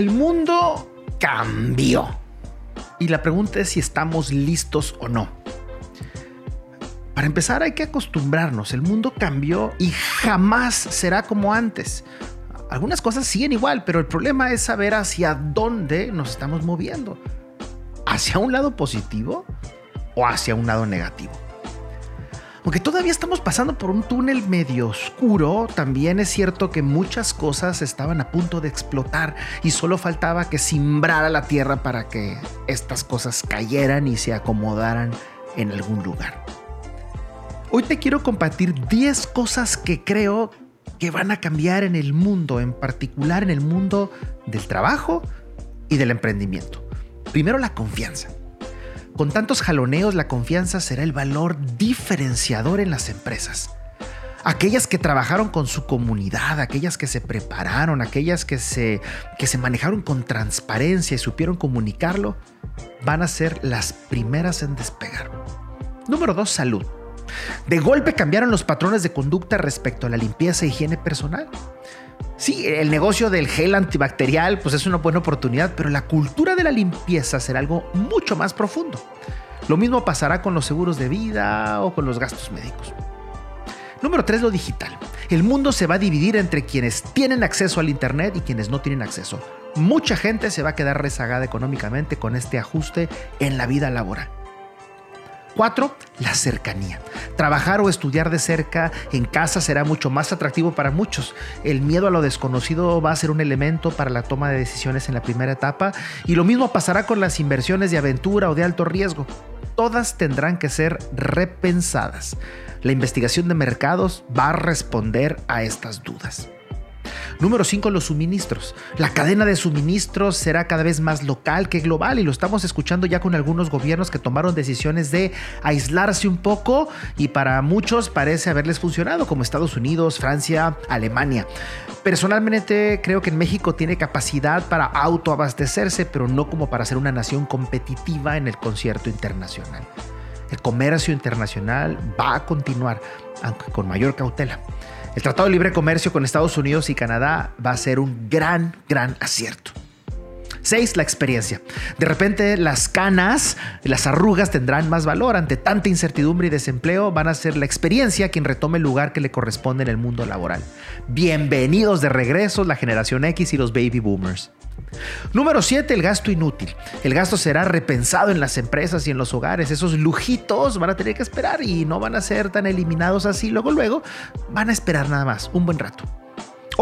El mundo cambió. Y la pregunta es si estamos listos o no. Para empezar hay que acostumbrarnos. El mundo cambió y jamás será como antes. Algunas cosas siguen igual, pero el problema es saber hacia dónde nos estamos moviendo. ¿Hacia un lado positivo o hacia un lado negativo? Aunque todavía estamos pasando por un túnel medio oscuro, también es cierto que muchas cosas estaban a punto de explotar y solo faltaba que simbrara la tierra para que estas cosas cayeran y se acomodaran en algún lugar. Hoy te quiero compartir 10 cosas que creo que van a cambiar en el mundo, en particular en el mundo del trabajo y del emprendimiento. Primero, la confianza. Con tantos jaloneos, la confianza será el valor diferenciador en las empresas. Aquellas que trabajaron con su comunidad, aquellas que se prepararon, aquellas que se, que se manejaron con transparencia y supieron comunicarlo, van a ser las primeras en despegar. Número dos, salud. De golpe cambiaron los patrones de conducta respecto a la limpieza e higiene personal. Sí, el negocio del gel antibacterial pues es una buena oportunidad, pero la cultura de la limpieza será algo mucho más profundo. Lo mismo pasará con los seguros de vida o con los gastos médicos. Número 3, lo digital. El mundo se va a dividir entre quienes tienen acceso al Internet y quienes no tienen acceso. Mucha gente se va a quedar rezagada económicamente con este ajuste en la vida laboral. Cuatro, la cercanía. Trabajar o estudiar de cerca en casa será mucho más atractivo para muchos. El miedo a lo desconocido va a ser un elemento para la toma de decisiones en la primera etapa y lo mismo pasará con las inversiones de aventura o de alto riesgo. Todas tendrán que ser repensadas. La investigación de mercados va a responder a estas dudas. Número 5, los suministros. La cadena de suministros será cada vez más local que global y lo estamos escuchando ya con algunos gobiernos que tomaron decisiones de aislarse un poco y para muchos parece haberles funcionado, como Estados Unidos, Francia, Alemania. Personalmente creo que México tiene capacidad para autoabastecerse, pero no como para ser una nación competitiva en el concierto internacional. El comercio internacional va a continuar, aunque con mayor cautela. El Tratado de Libre Comercio con Estados Unidos y Canadá va a ser un gran, gran acierto. 6. La experiencia. De repente las canas, las arrugas tendrán más valor. Ante tanta incertidumbre y desempleo van a ser la experiencia quien retome el lugar que le corresponde en el mundo laboral. Bienvenidos de regreso la generación X y los baby boomers. Número 7, el gasto inútil. El gasto será repensado en las empresas y en los hogares. Esos lujitos van a tener que esperar y no van a ser tan eliminados así. Luego, luego, van a esperar nada más, un buen rato.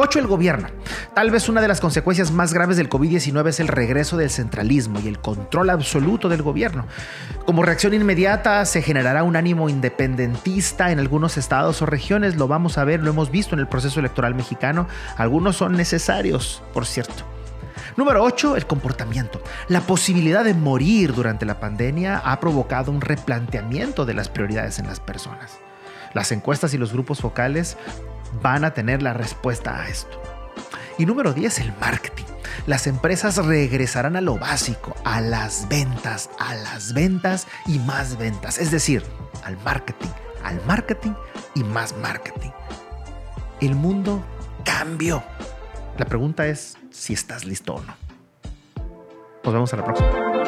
8. El gobierno. Tal vez una de las consecuencias más graves del COVID-19 es el regreso del centralismo y el control absoluto del gobierno. Como reacción inmediata se generará un ánimo independentista en algunos estados o regiones. Lo vamos a ver, lo hemos visto en el proceso electoral mexicano. Algunos son necesarios, por cierto. Número 8, el comportamiento. La posibilidad de morir durante la pandemia ha provocado un replanteamiento de las prioridades en las personas. Las encuestas y los grupos focales van a tener la respuesta a esto. Y número 10, el marketing. Las empresas regresarán a lo básico, a las ventas, a las ventas y más ventas. Es decir, al marketing, al marketing y más marketing. El mundo cambió. La pregunta es si estás listo o no. Nos vemos a la próxima.